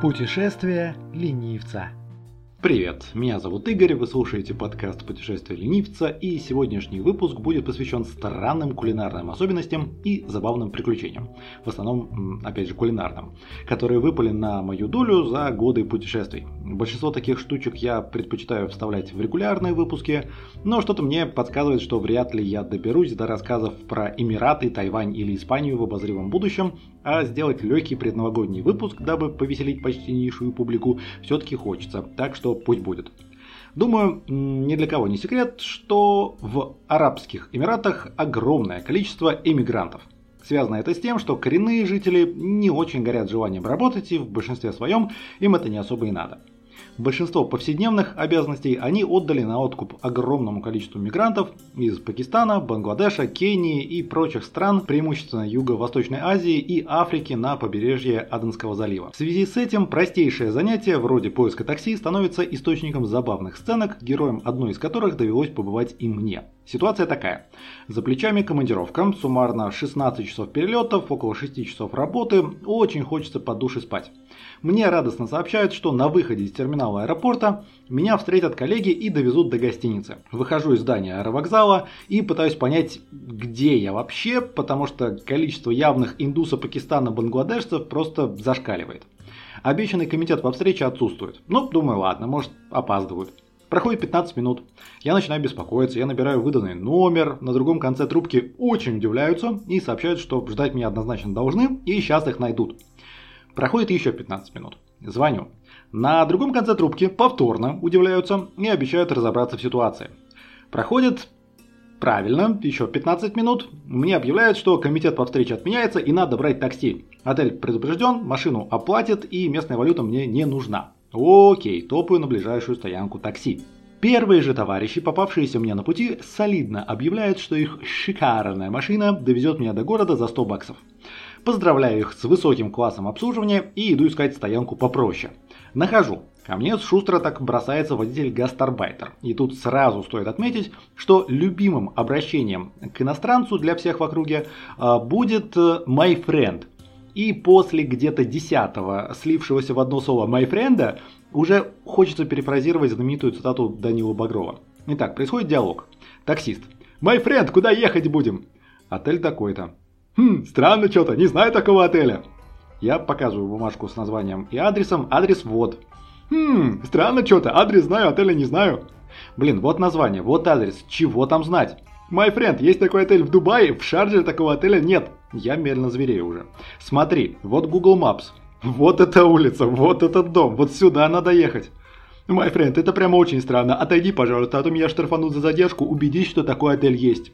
Путешествие ленивца. Привет, меня зовут Игорь, вы слушаете подкаст «Путешествие ленивца» и сегодняшний выпуск будет посвящен странным кулинарным особенностям и забавным приключениям, в основном, опять же, кулинарным, которые выпали на мою долю за годы путешествий. Большинство таких штучек я предпочитаю вставлять в регулярные выпуски, но что-то мне подсказывает, что вряд ли я доберусь до рассказов про Эмираты, Тайвань или Испанию в обозримом будущем, а сделать легкий предновогодний выпуск, дабы повеселить почтеннейшую публику, все-таки хочется, так что пусть будет. Думаю, ни для кого не секрет, что в Арабских Эмиратах огромное количество эмигрантов. Связано это с тем, что коренные жители не очень горят желанием работать и в большинстве своем им это не особо и надо. Большинство повседневных обязанностей они отдали на откуп огромному количеству мигрантов из Пакистана, Бангладеша, Кении и прочих стран, преимущественно Юго-Восточной Азии и Африки на побережье Аденского залива. В связи с этим простейшее занятие вроде поиска такси становится источником забавных сценок, героем одной из которых довелось побывать и мне. Ситуация такая. За плечами командировка, суммарно 16 часов перелетов, около 6 часов работы, очень хочется под душ спать. Мне радостно сообщают, что на выходе из терминала аэропорта меня встретят коллеги и довезут до гостиницы. Выхожу из здания аэровокзала и пытаюсь понять, где я вообще, потому что количество явных индусо-пакистана-бангладешцев просто зашкаливает. Обещанный комитет по встрече отсутствует. Ну, думаю, ладно, может опаздывают. Проходит 15 минут. Я начинаю беспокоиться, я набираю выданный номер. На другом конце трубки очень удивляются и сообщают, что ждать меня однозначно должны и сейчас их найдут. Проходит еще 15 минут. Звоню. На другом конце трубки повторно удивляются и обещают разобраться в ситуации. Проходит Правильно, еще 15 минут. Мне объявляют, что комитет по встрече отменяется и надо брать такси. Отель предупрежден, машину оплатят и местная валюта мне не нужна. Окей, топаю на ближайшую стоянку такси. Первые же товарищи, попавшиеся мне на пути, солидно объявляют, что их шикарная машина довезет меня до города за 100 баксов. Поздравляю их с высоким классом обслуживания и иду искать стоянку попроще. Нахожу. Ко мне шустро так бросается водитель гастарбайтер. И тут сразу стоит отметить, что любимым обращением к иностранцу для всех в округе а, будет э, my friend. И после где-то десятого, слившегося в одно слово my friend, уже хочется перефразировать знаменитую цитату Данила Багрова. Итак, происходит диалог. Таксист. My friend, куда ехать будем? Отель такой-то. Хм, странно что-то, не знаю такого отеля. Я показываю бумажку с названием и адресом, адрес вот. Хм, странно что-то, адрес знаю, отеля не знаю. Блин, вот название, вот адрес, чего там знать? My friend, есть такой отель в Дубае, в Шарже такого отеля нет. Я медленно зверею уже. Смотри, вот Google Maps. Вот эта улица, вот этот дом, вот сюда надо ехать. My friend, это прямо очень странно. Отойди, пожалуйста, а то меня штрафанут за задержку. Убедись, что такой отель есть.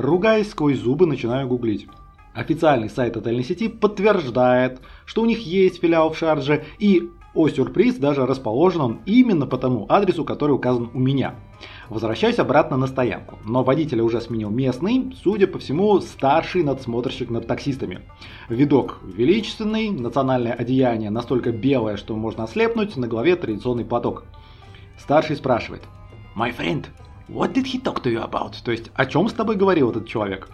Ругаясь сквозь зубы, начинаю гуглить. Официальный сайт отельной сети подтверждает, что у них есть филиал в Шарже, и, о сюрприз, даже расположен он именно по тому адресу, который указан у меня. Возвращаюсь обратно на стоянку, но водителя уже сменил местный, судя по всему, старший надсмотрщик над таксистами. Видок величественный, национальное одеяние настолько белое, что можно ослепнуть, на голове традиционный платок. Старший спрашивает. «My friend, what did he talk to you about?» То есть, о чем с тобой говорил этот человек?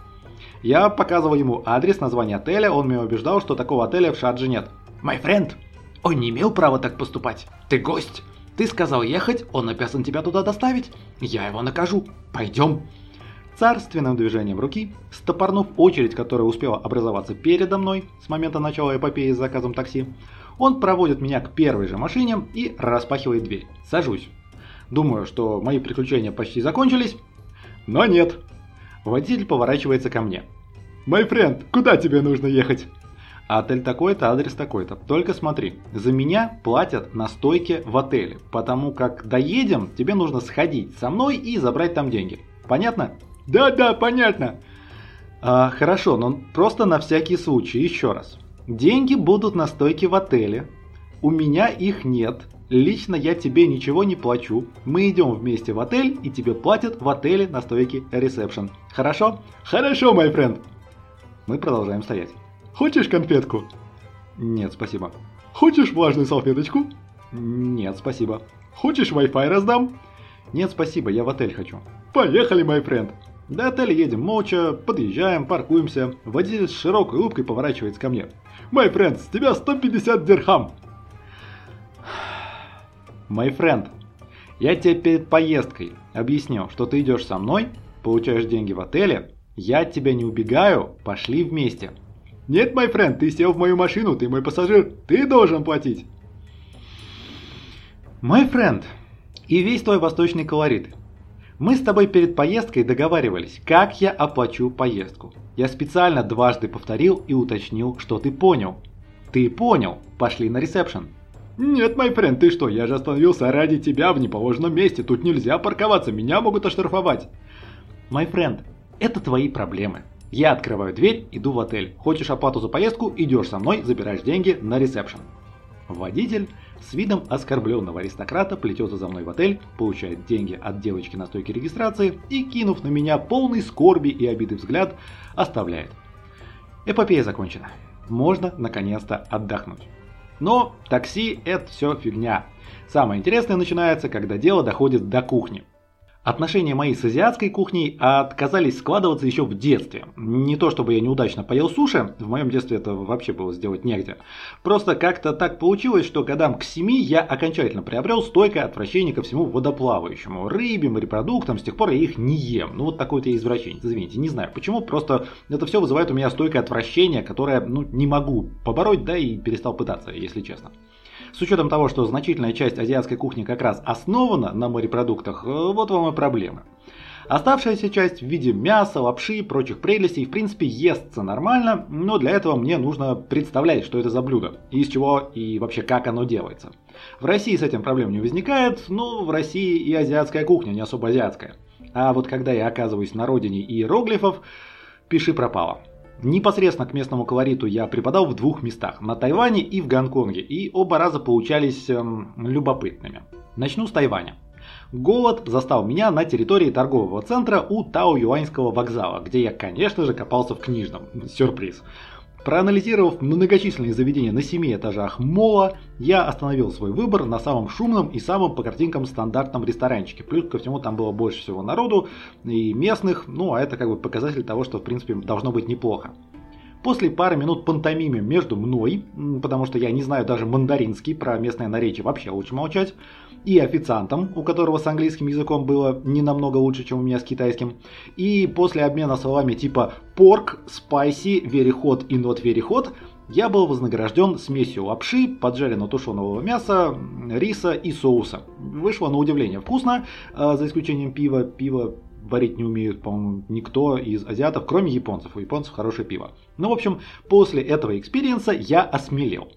Я показывал ему адрес, название отеля, он меня убеждал, что такого отеля в Шардже нет. «My friend, он не имел права так поступать. Ты гость. Ты сказал ехать, он обязан тебя туда доставить. Я его накажу. Пойдем. Царственным движением руки, стопорнув очередь, которая успела образоваться передо мной с момента начала эпопеи с заказом такси, он проводит меня к первой же машине и распахивает дверь. Сажусь. Думаю, что мои приключения почти закончились, но нет. Водитель поворачивается ко мне. «Мой френд, куда тебе нужно ехать?» Отель такой-то, адрес такой-то. Только смотри, за меня платят на стойке в отеле, потому как доедем, тебе нужно сходить со мной и забрать там деньги. Понятно? Да-да, понятно. А, хорошо, но просто на всякий случай, еще раз. Деньги будут на стойке в отеле. У меня их нет. Лично я тебе ничего не плачу. Мы идем вместе в отель и тебе платят в отеле на стойке ресепшн. Хорошо? Хорошо, мой френд. Мы продолжаем стоять. Хочешь конфетку? Нет, спасибо. Хочешь влажную салфеточку? Нет, спасибо. Хочешь Wi-Fi раздам? Нет, спасибо, я в отель хочу. Поехали, мой френд. До отеля едем молча, подъезжаем, паркуемся. Водитель с широкой улыбкой поворачивается ко мне. Мой френд, с тебя 150 дирхам. My friend, я тебе перед поездкой объяснил, что ты идешь со мной, получаешь деньги в отеле, я от тебя не убегаю, пошли вместе. Нет, my friend, ты сел в мою машину, ты мой пассажир, ты должен платить. My friend, и весь твой восточный колорит. Мы с тобой перед поездкой договаривались, как я оплачу поездку. Я специально дважды повторил и уточнил, что ты понял. Ты понял, пошли на ресепшн. Нет, мой френд, ты что, я же остановился ради тебя в неположенном месте, тут нельзя парковаться, меня могут оштрафовать. Мой френд, это твои проблемы. Я открываю дверь, иду в отель. Хочешь оплату за поездку, идешь со мной, забираешь деньги на ресепшн. Водитель с видом оскорбленного аристократа плетется за мной в отель, получает деньги от девочки на стойке регистрации и, кинув на меня полный скорби и обиды взгляд, оставляет. Эпопея закончена. Можно наконец-то отдохнуть. Но такси это все фигня. Самое интересное начинается, когда дело доходит до кухни. Отношения мои с азиатской кухней отказались складываться еще в детстве. Не то чтобы я неудачно поел суши, в моем детстве это вообще было сделать негде. Просто как-то так получилось, что годам к семи я окончательно приобрел стойкое отвращение ко всему водоплавающему. Рыбе, морепродуктам, с тех пор я их не ем. Ну вот такой вот я извращенец, извините, не знаю почему, просто это все вызывает у меня стойкое отвращение, которое ну, не могу побороть, да и перестал пытаться, если честно. С учетом того, что значительная часть азиатской кухни как раз основана на морепродуктах, э, вот вам и проблемы. Оставшаяся часть в виде мяса, лапши и прочих прелестей в принципе естся нормально, но для этого мне нужно представлять, что это за блюдо, из чего и вообще как оно делается. В России с этим проблем не возникает, но в России и азиатская кухня не особо азиатская. А вот когда я оказываюсь на родине иероглифов, пиши пропало. Непосредственно к местному колориту я преподал в двух местах, на Тайване и в Гонконге, и оба раза получались эм, любопытными. Начну с Тайваня. Голод застал меня на территории торгового центра у Тао-Юаньского вокзала, где я, конечно же, копался в книжном. Сюрприз. Проанализировав многочисленные заведения на семи этажах мола, я остановил свой выбор на самом шумном и самом по картинкам стандартном ресторанчике. Плюс ко всему там было больше всего народу и местных, ну а это как бы показатель того, что в принципе должно быть неплохо. После пары минут пантомимы между мной, потому что я не знаю даже мандаринский, про местное наречие вообще лучше молчать, и официантом, у которого с английским языком было не намного лучше, чем у меня с китайским. И после обмена словами типа spicy, very hot и very hot, я был вознагражден смесью лапши, поджаренного тушеного мяса, риса и соуса. Вышло на удивление вкусно, а, за исключением пива. Пиво варить не умеют, по-моему, никто из азиатов, кроме японцев. У японцев хорошее пиво. Ну, в общем, после этого experience а я осмелел.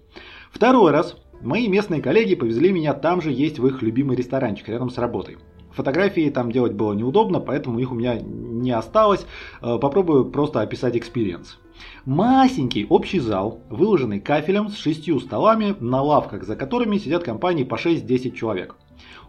Второй раз Мои местные коллеги повезли меня, также есть в их любимый ресторанчик рядом с работой. Фотографии там делать было неудобно, поэтому их у меня не осталось. Э, попробую просто описать experience. Масенький общий зал, выложенный кафелем с шестью столами, на лавках за которыми сидят компании по 6-10 человек.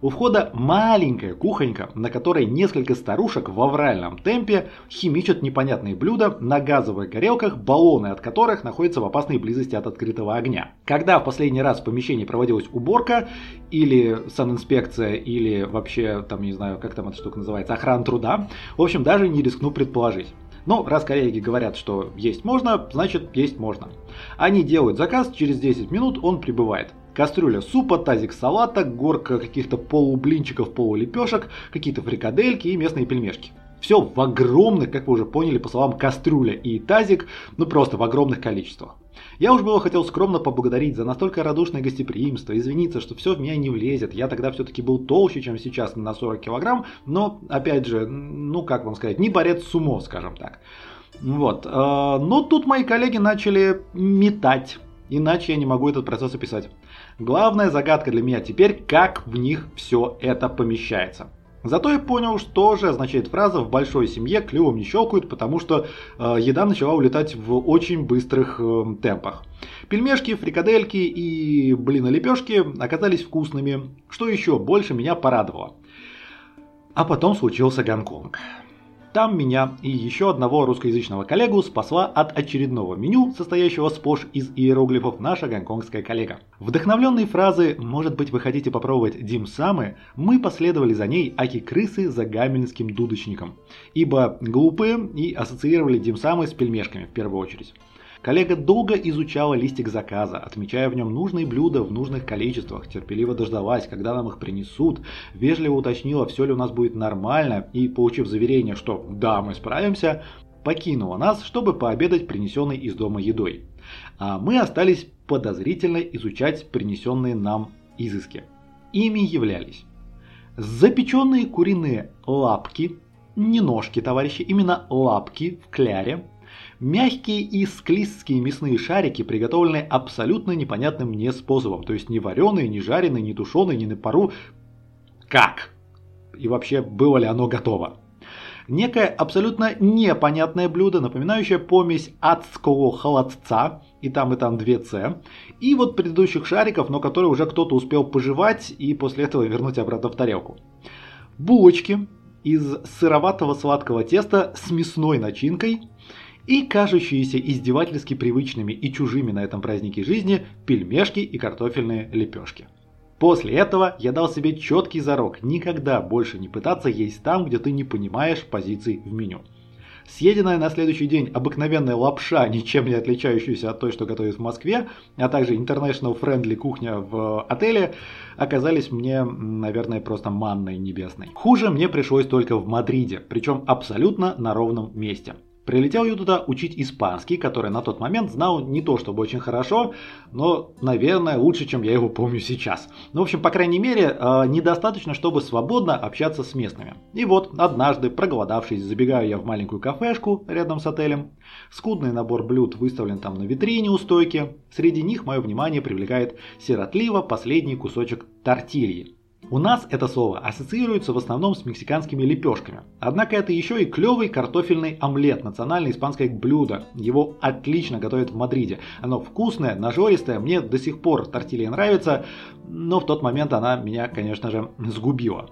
У входа маленькая кухонька, на которой несколько старушек в авральном темпе химичат непонятные блюда на газовых горелках, баллоны от которых находятся в опасной близости от открытого огня. Когда в последний раз в помещении проводилась уборка, или санинспекция, или вообще, там, не знаю, как там эта штука называется, охрана труда, в общем, даже не рискну предположить. Но раз коллеги говорят, что есть можно, значит есть можно. Они делают заказ, через 10 минут он прибывает. Кастрюля супа, тазик салата, горка каких-то полублинчиков, полулепешек, какие-то фрикадельки и местные пельмешки. Все в огромных, как вы уже поняли, по словам кастрюля и тазик, ну просто в огромных количествах. Я уж было хотел скромно поблагодарить за настолько радушное гостеприимство, извиниться, что все в меня не влезет. Я тогда все-таки был толще, чем сейчас на 40 килограмм, но, опять же, ну как вам сказать, не борец с умом, скажем так. Вот. Э, но тут мои коллеги начали метать. Иначе я не могу этот процесс описать. Главная загадка для меня теперь, как в них все это помещается. Зато я понял, что же означает фраза «в большой семье клювом не щелкают», потому что э, еда начала улетать в очень быстрых э, темпах. Пельмешки, фрикадельки и блины лепешки оказались вкусными, что еще больше меня порадовало. А потом случился Гонконг. Там меня и еще одного русскоязычного коллегу спасла от очередного меню, состоящего сплошь из иероглифов, наша гонконгская коллега. Вдохновленной фразы «Может быть вы хотите попробовать Дим Самы» мы последовали за ней аки крысы за гамельнским дудочником, ибо глупые и ассоциировали Дим Самы с пельмешками в первую очередь. Коллега долго изучала листик заказа, отмечая в нем нужные блюда в нужных количествах, терпеливо дождалась, когда нам их принесут, вежливо уточнила, все ли у нас будет нормально, и, получив заверение, что «да, мы справимся», покинула нас, чтобы пообедать принесенной из дома едой. А мы остались подозрительно изучать принесенные нам изыски. Ими являлись запеченные куриные лапки, не ножки, товарищи, именно лапки в кляре, мягкие и склизкие мясные шарики, приготовленные абсолютно непонятным мне способом, то есть не вареные, не жареные, не тушеные, не на пару. Как? И вообще, было ли оно готово? Некое абсолютно непонятное блюдо, напоминающее помесь адского холодца, и там и там 2С, и вот предыдущих шариков, но которые уже кто-то успел пожевать и после этого вернуть обратно в тарелку. Булочки из сыроватого сладкого теста с мясной начинкой и кажущиеся издевательски привычными и чужими на этом празднике жизни пельмешки и картофельные лепешки. После этого я дал себе четкий зарок никогда больше не пытаться есть там, где ты не понимаешь позиций в меню. Съеденная на следующий день обыкновенная лапша, ничем не отличающаяся от той, что готовят в Москве, а также international friendly кухня в отеле, оказались мне, наверное, просто манной небесной. Хуже мне пришлось только в Мадриде, причем абсолютно на ровном месте. Прилетел я туда учить испанский, который на тот момент знал не то чтобы очень хорошо, но, наверное, лучше, чем я его помню сейчас. Ну, в общем, по крайней мере, э, недостаточно, чтобы свободно общаться с местными. И вот, однажды, проголодавшись, забегаю я в маленькую кафешку рядом с отелем. Скудный набор блюд выставлен там на витрине у стойки. Среди них мое внимание привлекает сиротливо последний кусочек тортильи. У нас это слово ассоциируется в основном с мексиканскими лепешками. Однако это еще и клевый картофельный омлет, национальное испанское блюдо. Его отлично готовят в Мадриде. Оно вкусное, нажористое, мне до сих пор тортилья нравится, но в тот момент она меня, конечно же, сгубила.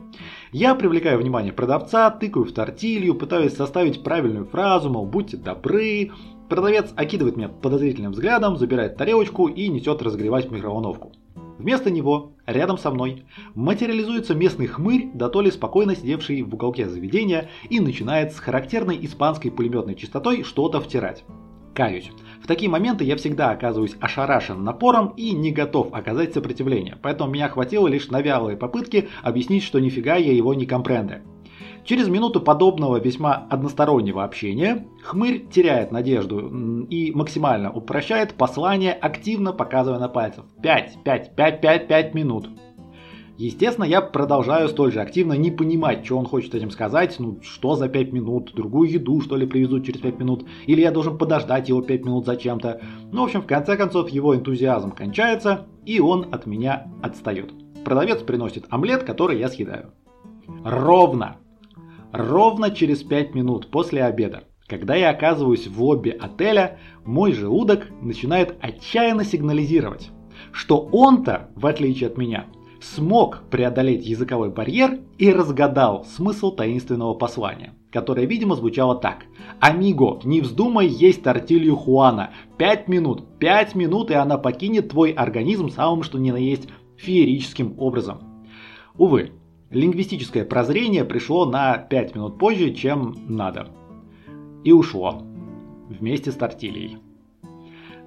Я привлекаю внимание продавца, тыкаю в тортилью, пытаюсь составить правильную фразу, мол, будьте добры. Продавец окидывает меня подозрительным взглядом, забирает тарелочку и несет разогревать в микроволновку. Вместо него, рядом со мной, материализуется местный хмырь, да то ли спокойно сидевший в уголке заведения, и начинает с характерной испанской пулеметной частотой что-то втирать. Каюсь. В такие моменты я всегда оказываюсь ошарашен напором и не готов оказать сопротивление, поэтому меня хватило лишь на вялые попытки объяснить, что нифига я его не компренде. Через минуту подобного весьма одностороннего общения хмырь теряет надежду и максимально упрощает послание, активно показывая на пальцах. 5, 5, 5, 5, 5 минут. Естественно, я продолжаю столь же активно не понимать, что он хочет этим сказать, ну что за 5 минут, другую еду что ли привезут через 5 минут, или я должен подождать его 5 минут зачем-то. Ну, в общем, в конце концов, его энтузиазм кончается, и он от меня отстает. Продавец приносит омлет, который я съедаю. Ровно Ровно через 5 минут после обеда, когда я оказываюсь в лобби отеля, мой желудок начинает отчаянно сигнализировать, что он-то, в отличие от меня, смог преодолеть языковой барьер и разгадал смысл таинственного послания, которое, видимо, звучало так. «Амиго, не вздумай есть тортилью Хуана. Пять минут, пять минут, и она покинет твой организм самым что ни на есть феерическим образом». Увы, Лингвистическое прозрение пришло на 5 минут позже, чем надо. И ушло. Вместе с тортильей.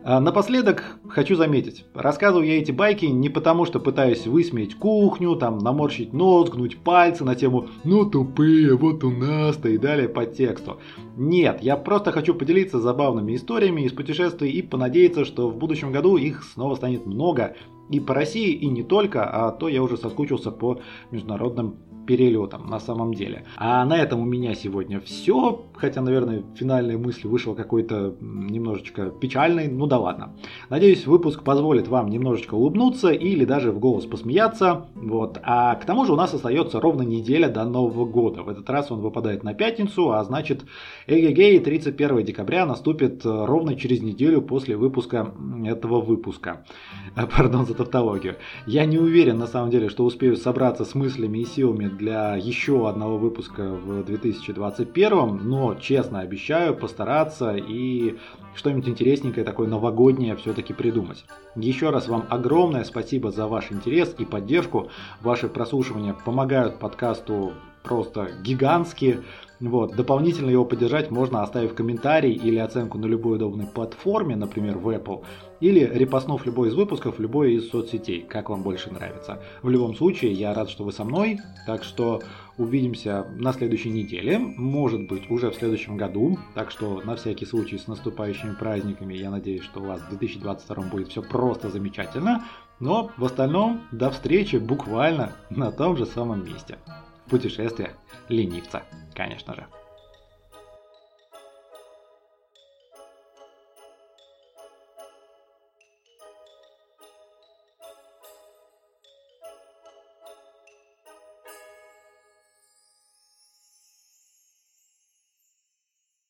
А напоследок хочу заметить, рассказываю я эти байки не потому, что пытаюсь высмеять кухню, там наморщить нос, гнуть пальцы на тему «ну тупые, вот у нас-то» и далее по тексту. Нет, я просто хочу поделиться забавными историями из путешествий и понадеяться, что в будущем году их снова станет много, и по России, и не только, а то я уже соскучился по международным перелетом на самом деле. А на этом у меня сегодня все, хотя, наверное, финальная мысль вышла какой-то немножечко печальной, ну да ладно. Надеюсь, выпуск позволит вам немножечко улыбнуться или даже в голос посмеяться. Вот. А к тому же у нас остается ровно неделя до Нового года. В этот раз он выпадает на пятницу, а значит, эгегей 31 декабря наступит э, ровно через неделю после выпуска этого выпуска. Пардон за тавтологию. Я не уверен на самом деле, что успею собраться с мыслями и силами для еще одного выпуска в 2021, но честно обещаю постараться и что-нибудь интересненькое, такое новогоднее все-таки придумать. Еще раз вам огромное спасибо за ваш интерес и поддержку. Ваши прослушивания помогают подкасту просто гигантские. Вот. Дополнительно его поддержать можно, оставив комментарий или оценку на любой удобной платформе, например, в Apple, или репостнув любой из выпусков любой из соцсетей, как вам больше нравится. В любом случае, я рад, что вы со мной, так что увидимся на следующей неделе, может быть, уже в следующем году, так что на всякий случай с наступающими праздниками, я надеюсь, что у вас в 2022 будет все просто замечательно, но в остальном до встречи буквально на том же самом месте. Путешествие ленивца, конечно же.